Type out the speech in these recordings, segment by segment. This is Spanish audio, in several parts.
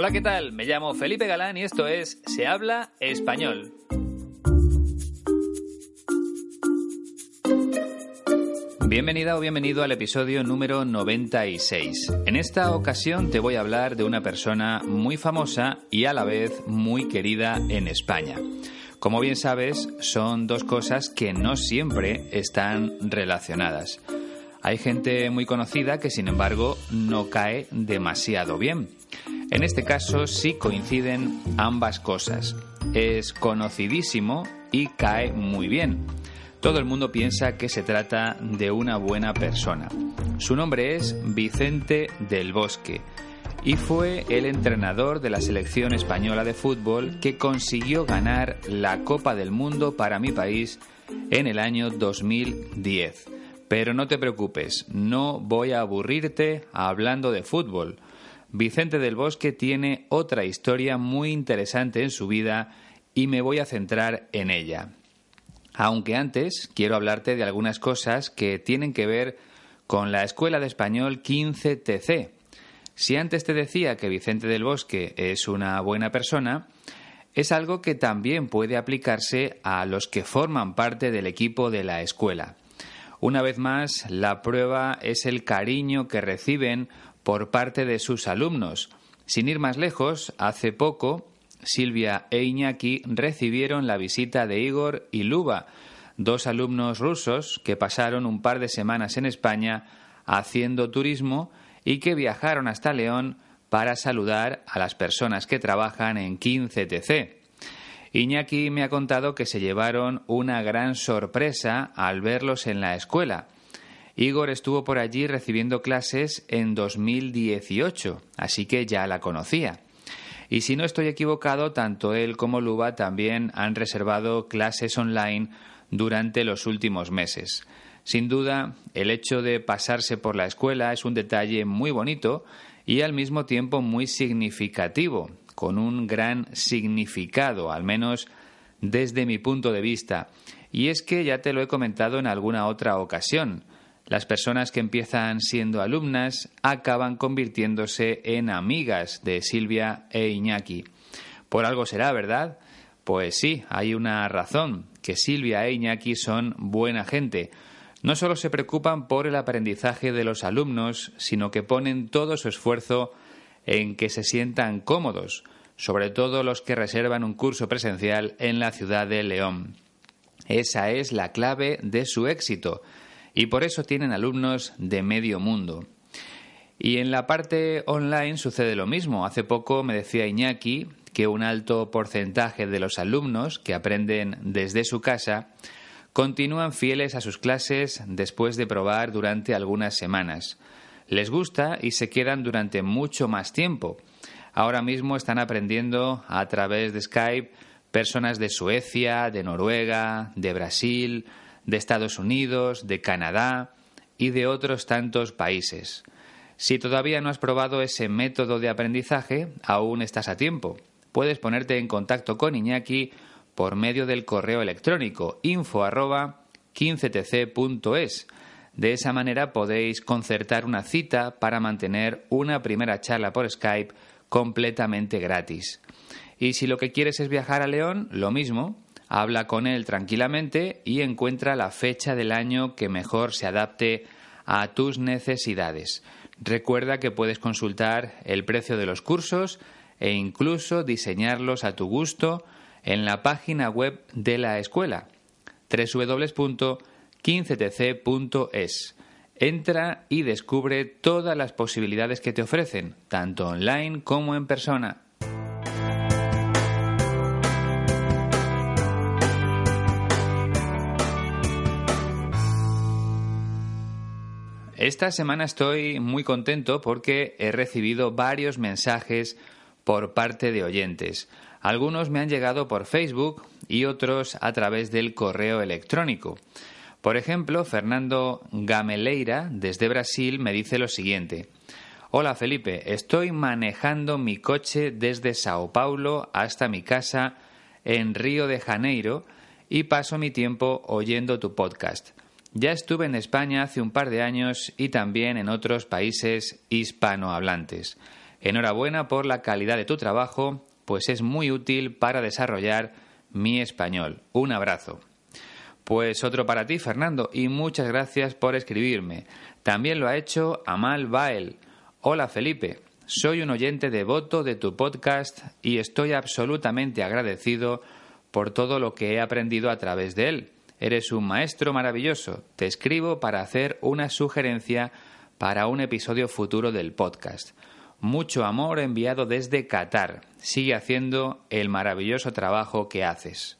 Hola, ¿qué tal? Me llamo Felipe Galán y esto es Se habla español. Bienvenida o bienvenido al episodio número 96. En esta ocasión te voy a hablar de una persona muy famosa y a la vez muy querida en España. Como bien sabes, son dos cosas que no siempre están relacionadas. Hay gente muy conocida que sin embargo no cae demasiado bien. En este caso sí coinciden ambas cosas. Es conocidísimo y cae muy bien. Todo el mundo piensa que se trata de una buena persona. Su nombre es Vicente del Bosque y fue el entrenador de la selección española de fútbol que consiguió ganar la Copa del Mundo para mi país en el año 2010. Pero no te preocupes, no voy a aburrirte hablando de fútbol. Vicente del Bosque tiene otra historia muy interesante en su vida y me voy a centrar en ella. Aunque antes quiero hablarte de algunas cosas que tienen que ver con la Escuela de Español 15TC. Si antes te decía que Vicente del Bosque es una buena persona, es algo que también puede aplicarse a los que forman parte del equipo de la escuela. Una vez más, la prueba es el cariño que reciben por parte de sus alumnos. Sin ir más lejos, hace poco, Silvia e Iñaki recibieron la visita de Igor y Luba, dos alumnos rusos que pasaron un par de semanas en España haciendo turismo y que viajaron hasta León para saludar a las personas que trabajan en 15TC. Iñaki me ha contado que se llevaron una gran sorpresa al verlos en la escuela. Igor estuvo por allí recibiendo clases en 2018, así que ya la conocía. Y si no estoy equivocado, tanto él como Luba también han reservado clases online durante los últimos meses. Sin duda, el hecho de pasarse por la escuela es un detalle muy bonito y al mismo tiempo muy significativo, con un gran significado, al menos desde mi punto de vista. Y es que ya te lo he comentado en alguna otra ocasión. Las personas que empiezan siendo alumnas acaban convirtiéndose en amigas de Silvia e Iñaki. Por algo será, ¿verdad? Pues sí, hay una razón, que Silvia e Iñaki son buena gente. No solo se preocupan por el aprendizaje de los alumnos, sino que ponen todo su esfuerzo en que se sientan cómodos, sobre todo los que reservan un curso presencial en la ciudad de León. Esa es la clave de su éxito y por eso tienen alumnos de medio mundo. Y en la parte online sucede lo mismo. Hace poco me decía Iñaki que un alto porcentaje de los alumnos que aprenden desde su casa continúan fieles a sus clases después de probar durante algunas semanas. Les gusta y se quedan durante mucho más tiempo. Ahora mismo están aprendiendo a través de Skype personas de Suecia, de Noruega, de Brasil, de Estados Unidos, de Canadá y de otros tantos países. Si todavía no has probado ese método de aprendizaje, aún estás a tiempo. Puedes ponerte en contacto con Iñaki por medio del correo electrónico info 15tc.es. De esa manera podéis concertar una cita para mantener una primera charla por Skype completamente gratis. Y si lo que quieres es viajar a León, lo mismo, habla con él tranquilamente y encuentra la fecha del año que mejor se adapte a tus necesidades. Recuerda que puedes consultar el precio de los cursos e incluso diseñarlos a tu gusto en la página web de la escuela www.15tc.es. Entra y descubre todas las posibilidades que te ofrecen, tanto online como en persona. Esta semana estoy muy contento porque he recibido varios mensajes por parte de oyentes. Algunos me han llegado por Facebook y otros a través del correo electrónico. Por ejemplo, Fernando Gameleira, desde Brasil, me dice lo siguiente. Hola Felipe, estoy manejando mi coche desde Sao Paulo hasta mi casa en Río de Janeiro y paso mi tiempo oyendo tu podcast. Ya estuve en España hace un par de años y también en otros países hispanohablantes. Enhorabuena por la calidad de tu trabajo, pues es muy útil para desarrollar mi español. Un abrazo. Pues otro para ti, Fernando, y muchas gracias por escribirme. También lo ha hecho Amal Bael. Hola, Felipe. Soy un oyente devoto de tu podcast y estoy absolutamente agradecido por todo lo que he aprendido a través de él. Eres un maestro maravilloso. Te escribo para hacer una sugerencia para un episodio futuro del podcast. Mucho amor enviado desde Qatar. Sigue haciendo el maravilloso trabajo que haces.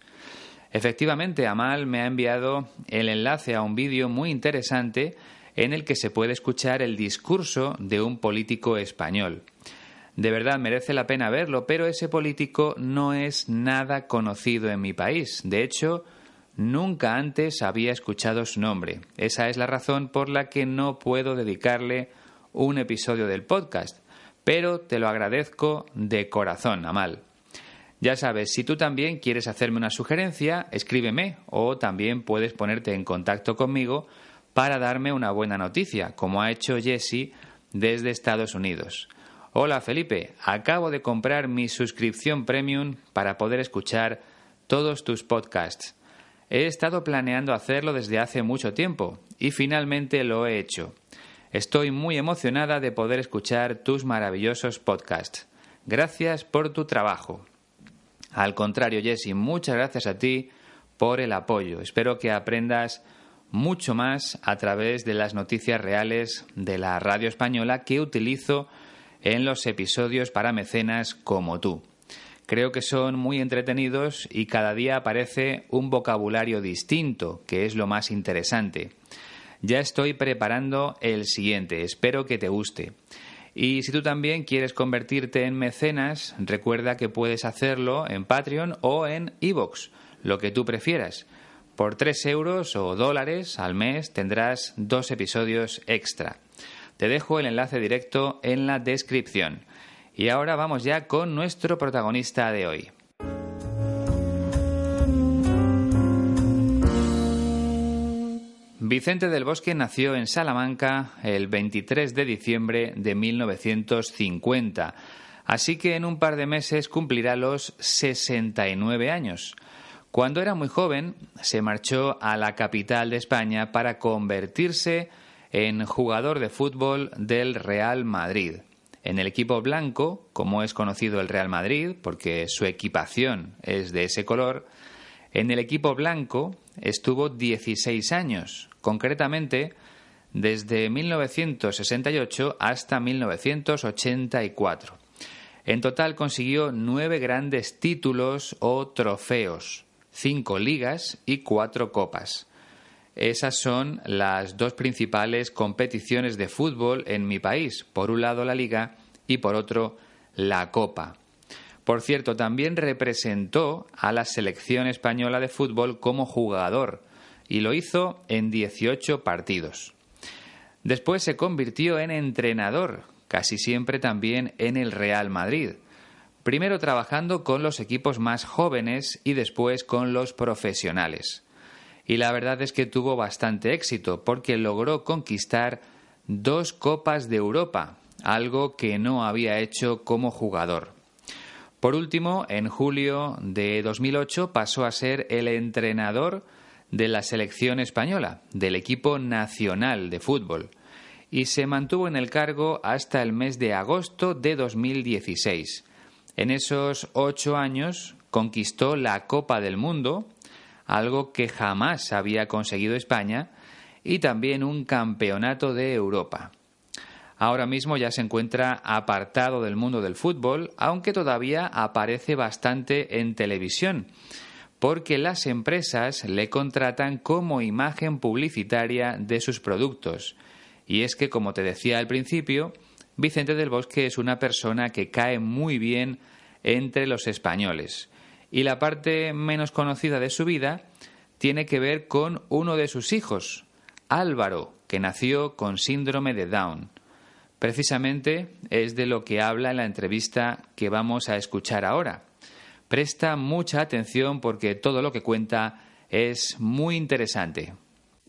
Efectivamente, Amal me ha enviado el enlace a un vídeo muy interesante en el que se puede escuchar el discurso de un político español. De verdad merece la pena verlo, pero ese político no es nada conocido en mi país. De hecho, Nunca antes había escuchado su nombre. Esa es la razón por la que no puedo dedicarle un episodio del podcast, pero te lo agradezco de corazón, Amal. Ya sabes, si tú también quieres hacerme una sugerencia, escríbeme o también puedes ponerte en contacto conmigo para darme una buena noticia, como ha hecho Jesse desde Estados Unidos. Hola Felipe, acabo de comprar mi suscripción premium para poder escuchar todos tus podcasts. He estado planeando hacerlo desde hace mucho tiempo y finalmente lo he hecho. Estoy muy emocionada de poder escuchar tus maravillosos podcasts. Gracias por tu trabajo. Al contrario, Jesse, muchas gracias a ti por el apoyo. Espero que aprendas mucho más a través de las noticias reales de la radio española que utilizo en los episodios para mecenas como tú. Creo que son muy entretenidos y cada día aparece un vocabulario distinto, que es lo más interesante. Ya estoy preparando el siguiente, espero que te guste. Y si tú también quieres convertirte en mecenas, recuerda que puedes hacerlo en Patreon o en iVoox, lo que tú prefieras. Por 3 euros o dólares al mes tendrás dos episodios extra. Te dejo el enlace directo en la descripción. Y ahora vamos ya con nuestro protagonista de hoy. Vicente del Bosque nació en Salamanca el 23 de diciembre de 1950, así que en un par de meses cumplirá los 69 años. Cuando era muy joven, se marchó a la capital de España para convertirse en jugador de fútbol del Real Madrid. En el equipo blanco, como es conocido el Real Madrid, porque su equipación es de ese color, en el equipo blanco estuvo 16 años, concretamente desde 1968 hasta 1984. En total consiguió nueve grandes títulos o trofeos, cinco ligas y cuatro copas. Esas son las dos principales competiciones de fútbol en mi país. Por un lado la liga y por otro la copa. Por cierto, también representó a la selección española de fútbol como jugador y lo hizo en 18 partidos. Después se convirtió en entrenador, casi siempre también en el Real Madrid. Primero trabajando con los equipos más jóvenes y después con los profesionales y la verdad es que tuvo bastante éxito porque logró conquistar dos Copas de Europa, algo que no había hecho como jugador. Por último, en julio de 2008 pasó a ser el entrenador de la selección española, del equipo nacional de fútbol, y se mantuvo en el cargo hasta el mes de agosto de 2016. En esos ocho años conquistó la Copa del Mundo, algo que jamás había conseguido España, y también un campeonato de Europa. Ahora mismo ya se encuentra apartado del mundo del fútbol, aunque todavía aparece bastante en televisión, porque las empresas le contratan como imagen publicitaria de sus productos, Y es que, como te decía al principio, Vicente del Bosque es una persona que cae muy bien entre los españoles. Y la parte menos conocida de su vida tiene que ver con uno de sus hijos, Álvaro, que nació con síndrome de Down. Precisamente es de lo que habla en la entrevista que vamos a escuchar ahora. Presta mucha atención porque todo lo que cuenta es muy interesante.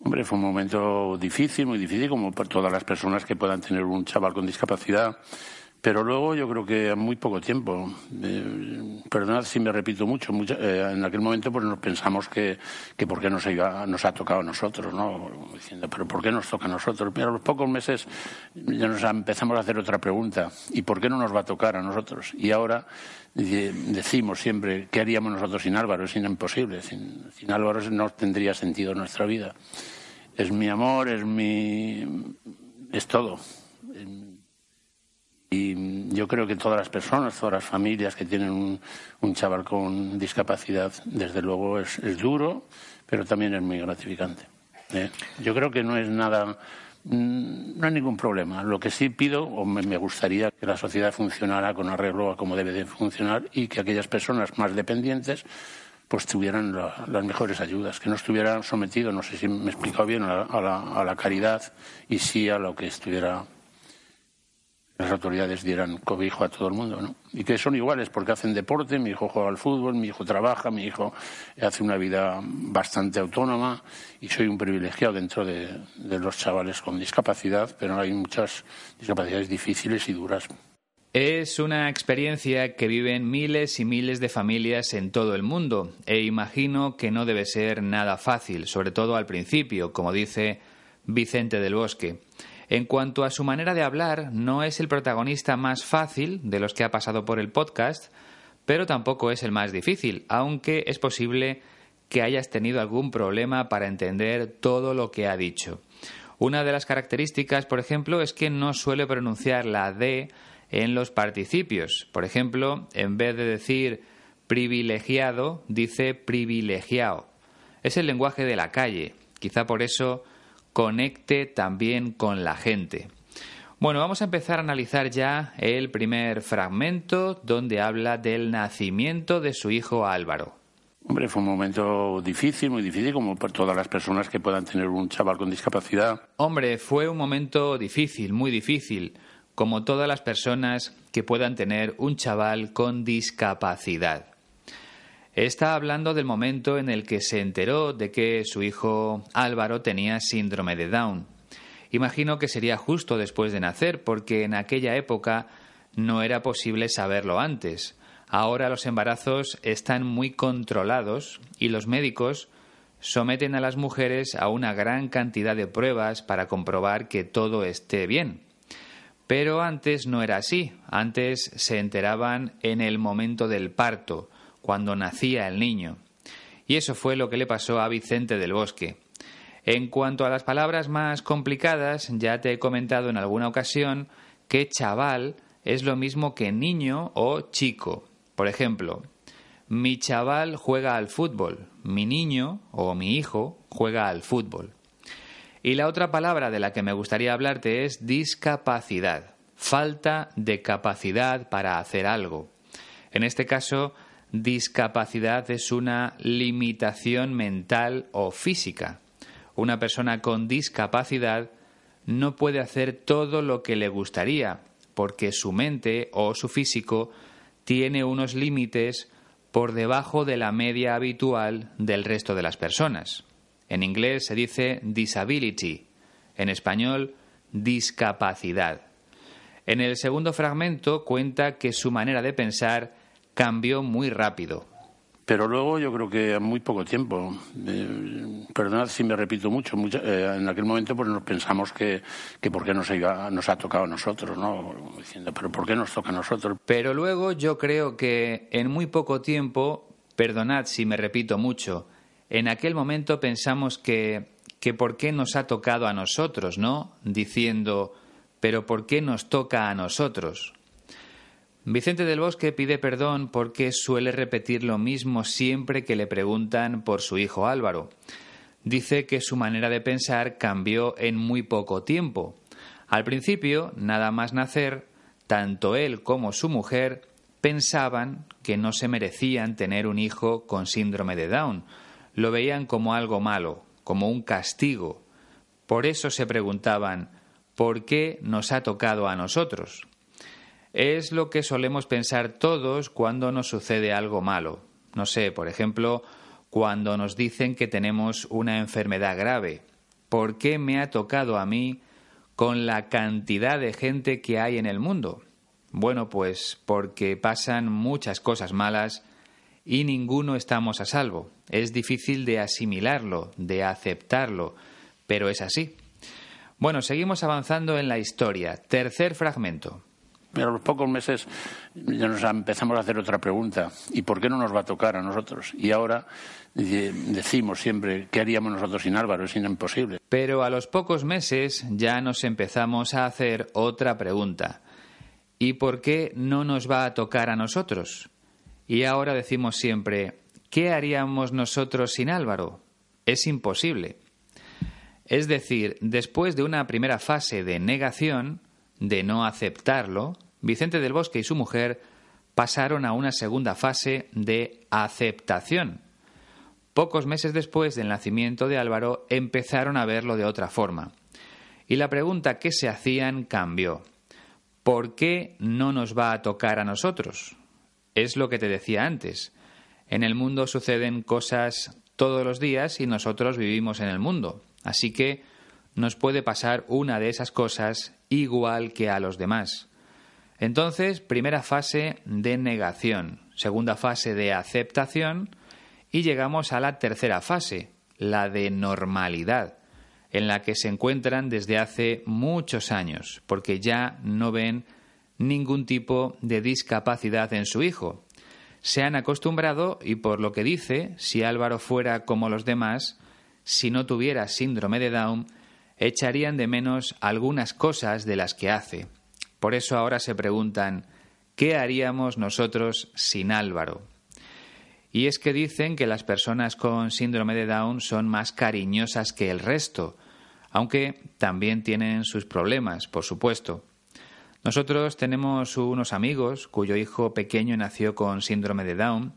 Hombre, fue un momento difícil, muy difícil, como para todas las personas que puedan tener un chaval con discapacidad. Pero luego yo creo que a muy poco tiempo, eh, perdonad si me repito mucho, eh, en aquel momento pues nos pensamos que, que por qué nos, nos ha tocado a nosotros, ¿no? Diciendo, pero ¿por qué nos toca a nosotros? Pero a los pocos meses ya nos empezamos a hacer otra pregunta, ¿y por qué no nos va a tocar a nosotros? Y ahora decimos siempre, ¿qué haríamos nosotros sin Álvaro? Es imposible, sin, sin Álvaro no tendría sentido nuestra vida. Es mi amor, es mi... es todo. Y yo creo que todas las personas, todas las familias que tienen un, chaval con discapacidad, desde luego es, duro, pero también es muy gratificante. ¿eh? Yo creo que no es nada, mm, no hay ningún problema. Lo que sí pido, o me, gustaría que la sociedad funcionara con arreglo a cómo debe de funcionar y que aquellas personas más dependientes pues tuvieran las mejores ayudas, que no estuvieran sometidos, no sé si me he explicado bien, a la, a la caridad y sí a lo que estuviera las autoridades dieran cobijo a todo el mundo, ¿no? Y que son iguales porque hacen deporte, mi hijo juega al fútbol, mi hijo trabaja, mi hijo hace una vida bastante autónoma y soy un privilegiado dentro de, los chavales con discapacidad, pero hay muchas discapacidades difíciles y duras. Es una experiencia que viven miles y miles de familias en todo el mundo e imagino que no debe ser nada fácil, sobre todo al principio, como dice Vicente del Bosque. En cuanto a su manera de hablar, no es el protagonista más fácil de los que ha pasado por el podcast, pero tampoco es el más difícil, aunque es posible que hayas tenido algún problema para entender todo lo que ha dicho. Una de las características, por ejemplo, es que no suele pronunciar la D en los participios. Por ejemplo, en vez de decir privilegiado, dice privilegiado. Es el lenguaje de la calle. Quizá por eso conecte también con la gente. Bueno, vamos a empezar a analizar ya el primer fragmento donde habla del nacimiento de su hijo Álvaro. Hombre, fue un momento difícil, muy difícil, como para todas las personas que puedan tener un chaval con discapacidad. Hombre, fue un momento difícil, muy difícil, como todas las personas que puedan tener un chaval con discapacidad. Está hablando del momento en el que se enteró de que su hijo Álvaro tenía síndrome de Down. Imagino que sería justo después de nacer, porque en aquella época no era posible saberlo antes. Ahora los embarazos están muy controlados y los médicos someten a las mujeres a una gran cantidad de pruebas para comprobar que todo esté bien. Pero antes no era así. Antes se enteraban en el momento del parto, cuando nacía el niño. Y eso fue lo que le pasó a Vicente del Bosque. En cuanto a las palabras más complicadas, ya te he comentado en alguna ocasión que chaval es lo mismo que niño o chico. Por ejemplo, mi chaval juega al fútbol, mi niño o mi hijo juega al fútbol. Y la otra palabra de la que me gustaría hablarte es discapacidad, falta de capacidad para hacer algo. En este caso, discapacidad es una limitación mental o física. Una persona con discapacidad no puede hacer todo lo que le gustaría, porque su mente o su físico tiene unos límites por debajo de la media habitual del resto de las personas. En inglés se dice disability, en español discapacidad. En el segundo fragmento cuenta que su manera de pensar cambió muy rápido. Pero luego yo creo que a muy poco tiempo, eh, perdonad si me repito mucho, eh, en aquel momento pues nos pensamos que, que por qué nos, nos ha tocado a nosotros, ¿no? Diciendo, pero ¿por qué nos toca a nosotros? Pero luego yo creo que en muy poco tiempo, perdonad si me repito mucho, en aquel momento pensamos que, que por qué nos ha tocado a nosotros, ¿no? Diciendo, pero ¿por qué nos toca a nosotros? Vicente del Bosque pide perdón porque suele repetir lo mismo siempre que le preguntan por su hijo Álvaro. Dice que su manera de pensar cambió en muy poco tiempo. Al principio, nada más nacer, tanto él como su mujer pensaban que no se merecían tener un hijo con síndrome de Down. Lo veían como algo malo, como un castigo. Por eso se preguntaban, ¿por qué nos ha tocado a nosotros? Es lo que solemos pensar todos cuando nos sucede algo malo. No sé, por ejemplo, cuando nos dicen que tenemos una enfermedad grave. ¿Por qué me ha tocado a mí con la cantidad de gente que hay en el mundo? Bueno, pues porque pasan muchas cosas malas y ninguno estamos a salvo. Es difícil de asimilarlo, de aceptarlo, pero es así. Bueno, seguimos avanzando en la historia. Tercer fragmento. Pero a los pocos meses ya nos empezamos a hacer otra pregunta. ¿Y por qué no nos va a tocar a nosotros? Y ahora decimos siempre, ¿qué haríamos nosotros sin Álvaro? Es imposible. Pero a los pocos meses ya nos empezamos a hacer otra pregunta. ¿Y por qué no nos va a tocar a nosotros? Y ahora decimos siempre, ¿qué haríamos nosotros sin Álvaro? Es imposible. Es decir, después de una primera fase de negación, de no aceptarlo, Vicente del Bosque y su mujer pasaron a una segunda fase de aceptación. Pocos meses después del nacimiento de Álvaro empezaron a verlo de otra forma. Y la pregunta que se hacían cambió. ¿Por qué no nos va a tocar a nosotros? Es lo que te decía antes. En el mundo suceden cosas todos los días y nosotros vivimos en el mundo. Así que nos puede pasar una de esas cosas igual que a los demás. Entonces, primera fase de negación, segunda fase de aceptación y llegamos a la tercera fase, la de normalidad, en la que se encuentran desde hace muchos años, porque ya no ven ningún tipo de discapacidad en su hijo. Se han acostumbrado y por lo que dice, si Álvaro fuera como los demás, si no tuviera síndrome de Down, echarían de menos algunas cosas de las que hace. Por eso ahora se preguntan, ¿qué haríamos nosotros sin Álvaro? Y es que dicen que las personas con síndrome de Down son más cariñosas que el resto, aunque también tienen sus problemas, por supuesto. Nosotros tenemos unos amigos cuyo hijo pequeño nació con síndrome de Down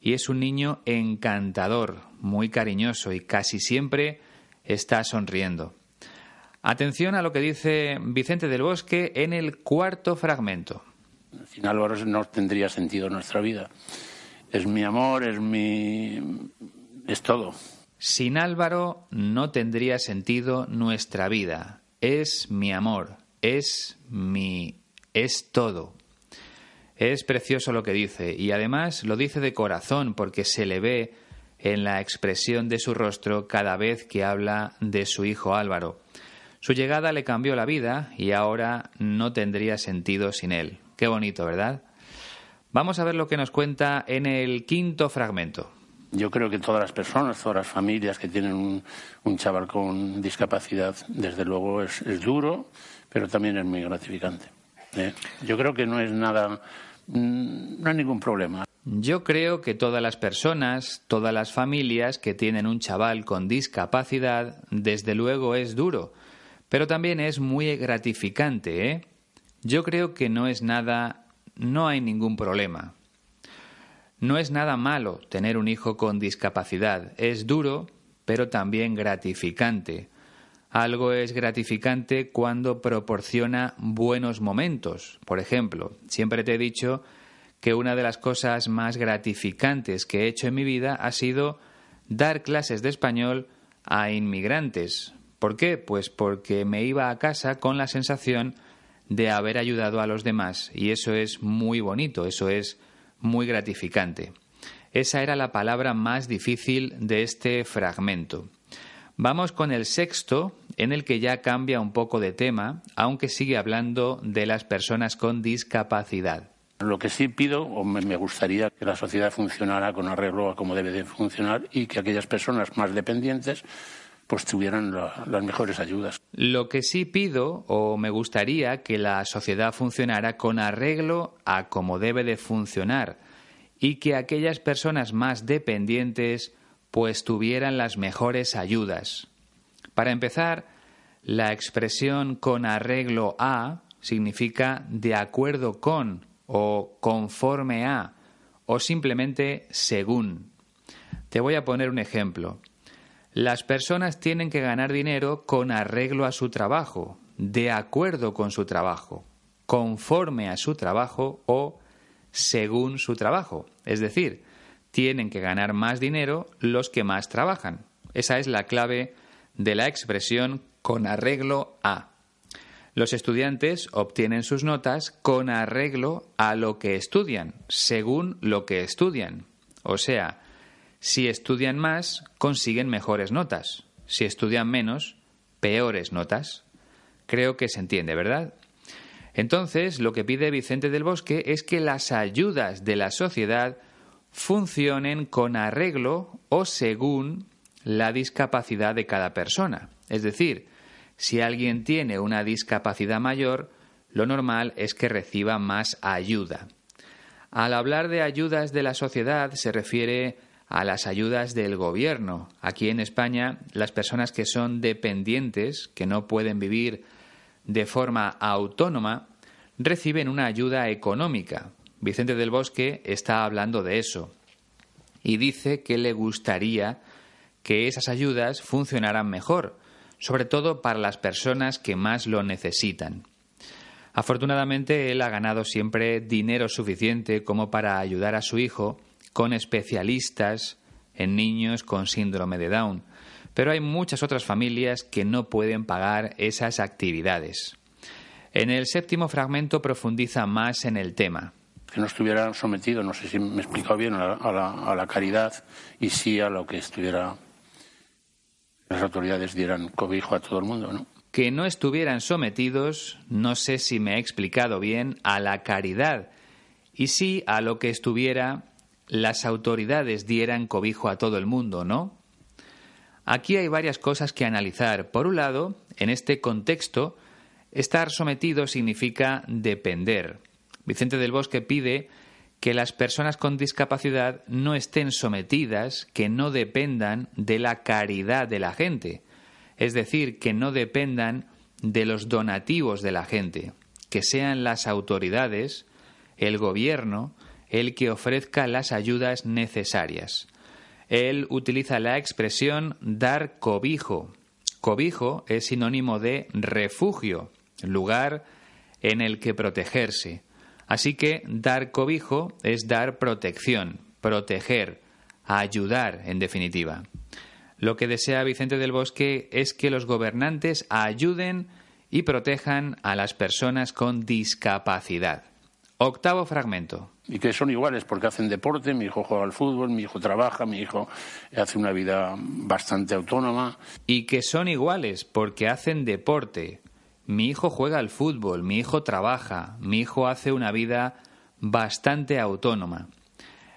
y es un niño encantador, muy cariñoso y casi siempre está sonriendo. Atención a lo que dice Vicente del Bosque en el cuarto fragmento. Sin Álvaro no tendría sentido nuestra vida. Es mi amor, es mi. es todo. Sin Álvaro no tendría sentido nuestra vida. Es mi amor, es mi. es todo. Es precioso lo que dice y además lo dice de corazón porque se le ve en la expresión de su rostro cada vez que habla de su hijo Álvaro. Su llegada le cambió la vida y ahora no tendría sentido sin él. Qué bonito, ¿verdad? Vamos a ver lo que nos cuenta en el quinto fragmento. Yo creo que todas las personas, todas las familias que tienen un, chaval con discapacidad, desde luego es, duro, pero también es muy gratificante. ¿eh? Yo creo que no es nada, mm, no hay ningún problema. Yo creo que todas las personas, todas las familias que tienen un chaval con discapacidad, desde luego es duro, pero también es muy gratificante, ¿eh? Yo creo que no es nada, no hay ningún problema. No es nada malo tener un hijo con discapacidad. Es duro, pero también gratificante. Algo es gratificante cuando proporciona buenos momentos. Por ejemplo, siempre te he dicho que una de las cosas más gratificantes que he hecho en mi vida ha sido dar clases de español a inmigrantes, ¿Por qué? Pues porque me iba a casa con la sensación de haber ayudado a los demás y eso es muy bonito, eso es muy gratificante. Esa era la palabra más difícil de este fragmento. Vamos con el sexto, en el que ya cambia un poco de tema, aunque sigue hablando de las personas con discapacidad. Lo que sí pido, o me gustaría que la sociedad funcionara con arreglo a cómo debe de funcionar y que aquellas personas más dependientes pues tuvieran las mejores ayudas. Lo que sí pido o me gustaría que la sociedad funcionara con arreglo a cómo debe de funcionar y que aquellas personas más dependientes pues tuvieran las mejores ayudas. Para empezar, La expresión con arreglo a significa de acuerdo con o conforme a o simplemente según. Te voy a poner un ejemplo. Las personas tienen que ganar dinero con arreglo a su trabajo, de acuerdo con su trabajo, conforme a su trabajo o según su trabajo. Es decir, tienen que ganar más dinero los que más trabajan. Esa es la clave de la expresión con arreglo a. Los estudiantes obtienen sus notas con arreglo a lo que estudian, según lo que estudian. O sea, si estudian más, consiguen mejores notas. Si estudian menos, peores notas. Creo que se entiende, ¿verdad? Entonces, lo que pide Vicente del Bosque es que las ayudas de la sociedad funcionen con arreglo o según la discapacidad de cada persona. Es decir, si alguien tiene una discapacidad mayor, lo normal es que reciba más ayuda. Al hablar de ayudas de la sociedad se refiere a las ayudas del gobierno. Aquí en España, las personas que son dependientes, que no pueden vivir de forma autónoma, reciben una ayuda económica. Vicente del Bosque está hablando de eso y dice que le gustaría que esas ayudas funcionaran mejor, sobre todo para las personas que más lo necesitan. Afortunadamente, él ha ganado siempre dinero suficiente como para ayudar a su hijo con especialistas en niños con síndrome de Down, pero hay muchas otras familias que no pueden pagar esas actividades. En el séptimo fragmento profundiza más en el tema. Que no estuviera sometido, no sé si me he explicado bien, a la, a la caridad y sí a lo que estuviera las autoridades dieran cobijo a todo el mundo, ¿no? Que no estuvieran sometidos, no sé si me he explicado bien, a la caridad, y sí a lo que estuviera las autoridades dieran cobijo a todo el mundo, ¿no? Aquí hay varias cosas que analizar. Por un lado, en este contexto, estar sometido significa depender. Vicente del Bosque pide que las personas con discapacidad no estén sometidas, que no dependan de la caridad de la gente, es decir, que no dependan de los donativos de la gente, que sean las autoridades, el gobierno, el que ofrezca las ayudas necesarias. Él utiliza la expresión dar cobijo. Cobijo es sinónimo de refugio, lugar en el que protegerse. Así que dar cobijo es dar protección, proteger, ayudar, en definitiva. Lo que desea Vicente del Bosque es que los gobernantes ayuden y protejan a las personas con discapacidad. Octavo fragmento. Y que son iguales porque hacen deporte, mi hijo juega al fútbol, mi hijo trabaja, mi hijo hace una vida bastante autónoma. Y que son iguales porque hacen deporte, mi hijo juega al fútbol, mi hijo trabaja, mi hijo hace una vida bastante autónoma.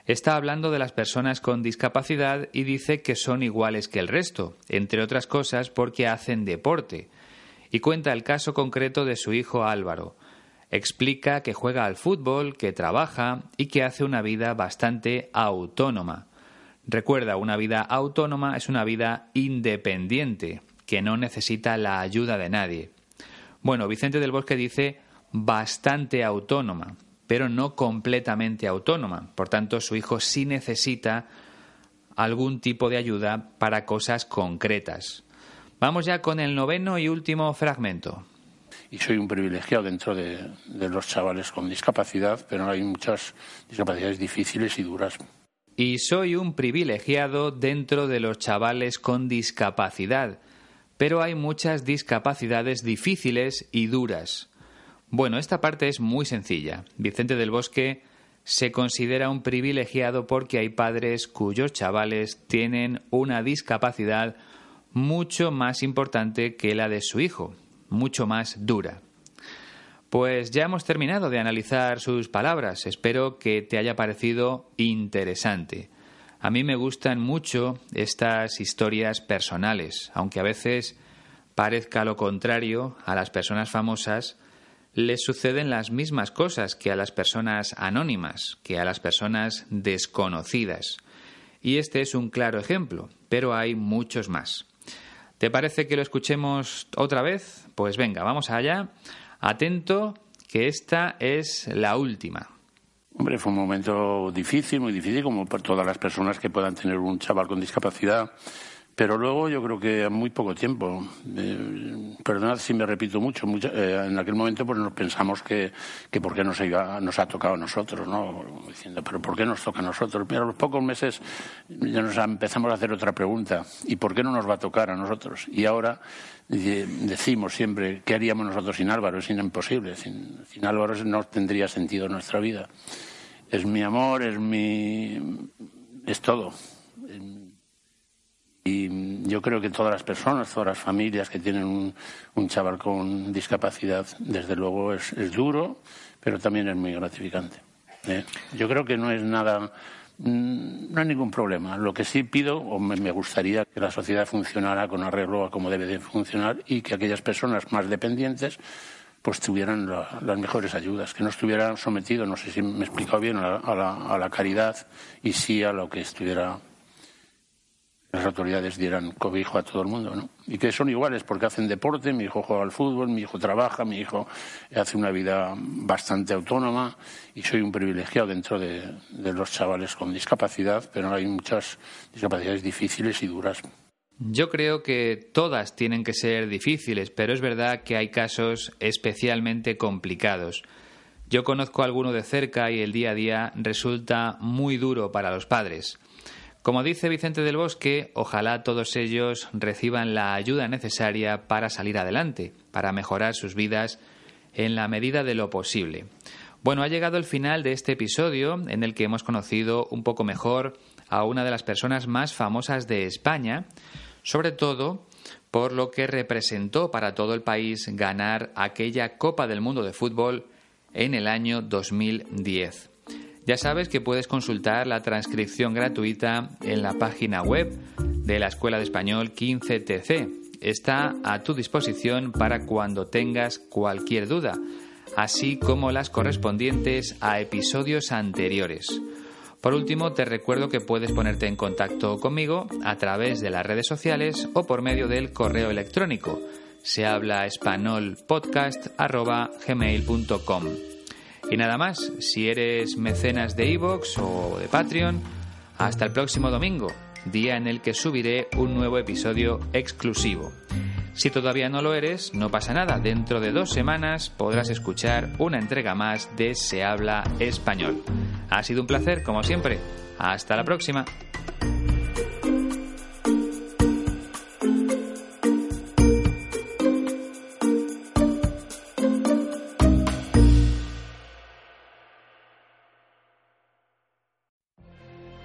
Está hablando de las personas con discapacidad y dice que son iguales que el resto, entre otras cosas porque hacen deporte. Y cuenta el caso concreto de su hijo Álvaro. Explica que juega al fútbol, que trabaja y que hace una vida bastante autónoma. Recuerda, una vida autónoma es una vida independiente, que no necesita la ayuda de nadie. Bueno, Vicente del Bosque dice bastante autónoma, pero no completamente autónoma. Por tanto, su hijo sí necesita algún tipo de ayuda para cosas concretas. Vamos ya con el noveno y último fragmento. Y soy un privilegiado dentro de, los chavales con discapacidad, pero hay muchas discapacidades difíciles y duras. Y soy un privilegiado dentro de los chavales con discapacidad, pero hay muchas discapacidades difíciles y duras. Bueno, esta parte es muy sencilla. Vicente del Bosque se considera un privilegiado porque hay padres cuyos chavales tienen una discapacidad mucho más importante que la de su hijo, mucho más dura. Pues ya hemos terminado de analizar sus palabras. Espero que te haya parecido interesante. A mí me gustan mucho estas historias personales, aunque a veces parezca lo contrario, a las personas famosas les suceden las mismas cosas que a las personas anónimas, que a las personas desconocidas. Y este es un claro ejemplo, pero hay muchos más. ¿Te parece que lo escuchemos otra vez? Pues venga, vamos allá. Atento, que esta es la última. Hombre, fue un momento difícil, muy difícil, como para todas las personas que puedan tener un chaval con discapacidad. Pero luego yo creo que a muy poco tiempo, eh, perdonad si me repito mucho, eh, en aquel momento pues nos pensamos que, que por qué nos, nos ha tocado a nosotros, ¿no? Diciendo, pero ¿por qué nos toca a nosotros? Pero a los pocos meses ya nos empezamos a hacer otra pregunta, ¿y por qué no nos va a tocar a nosotros? Y ahora decimos siempre, ¿qué haríamos nosotros sin Álvaro? Es imposible, sin, sin Álvaro no tendría sentido nuestra vida. Es mi amor, es mi... es todo y yo creo que todas las personas, todas las familias que tienen un, chaval con discapacidad, desde luego es, duro, pero también es muy gratificante. ¿eh? Yo creo que no es nada, mm, no hay ningún problema. Lo que sí pido, o me, gustaría que la sociedad funcionara con arreglo a como debe de funcionar y que aquellas personas más dependientes pues tuvieran las mejores ayudas, que no estuvieran sometidos, no sé si me he explicado bien, a la, a la caridad y sí a lo que estuviera las autoridades dieran cobijo a todo el mundo, ¿no? Y que son iguales porque hacen deporte, mi hijo juega al fútbol, mi hijo trabaja, mi hijo hace una vida bastante autónoma y soy un privilegiado dentro de, los chavales con discapacidad, pero hay muchas discapacidades difíciles y duras. Yo creo que todas tienen que ser difíciles, pero es verdad que hay casos especialmente complicados. Yo conozco a alguno de cerca y el día a día resulta muy duro para los padres. Como dice Vicente del Bosque, ojalá todos ellos reciban la ayuda necesaria para salir adelante, para mejorar sus vidas en la medida de lo posible. Bueno, ha llegado el final de este episodio en el que hemos conocido un poco mejor a una de las personas más famosas de España, sobre todo por lo que representó para todo el país ganar aquella Copa del Mundo de Fútbol en el año 2010. Ya sabes que puedes consultar la transcripción gratuita en la página web de la Escuela de Español 15TC. Está a tu disposición para cuando tengas cualquier duda, así como las correspondientes a episodios anteriores. Por último, te recuerdo que puedes ponerte en contacto conmigo a través de las redes sociales o por medio del correo electrónico. Se habla y nada más, si eres mecenas de Evox o de Patreon, hasta el próximo domingo, día en el que subiré un nuevo episodio exclusivo. Si todavía no lo eres, no pasa nada, dentro de dos semanas podrás escuchar una entrega más de Se habla español. Ha sido un placer, como siempre. Hasta la próxima.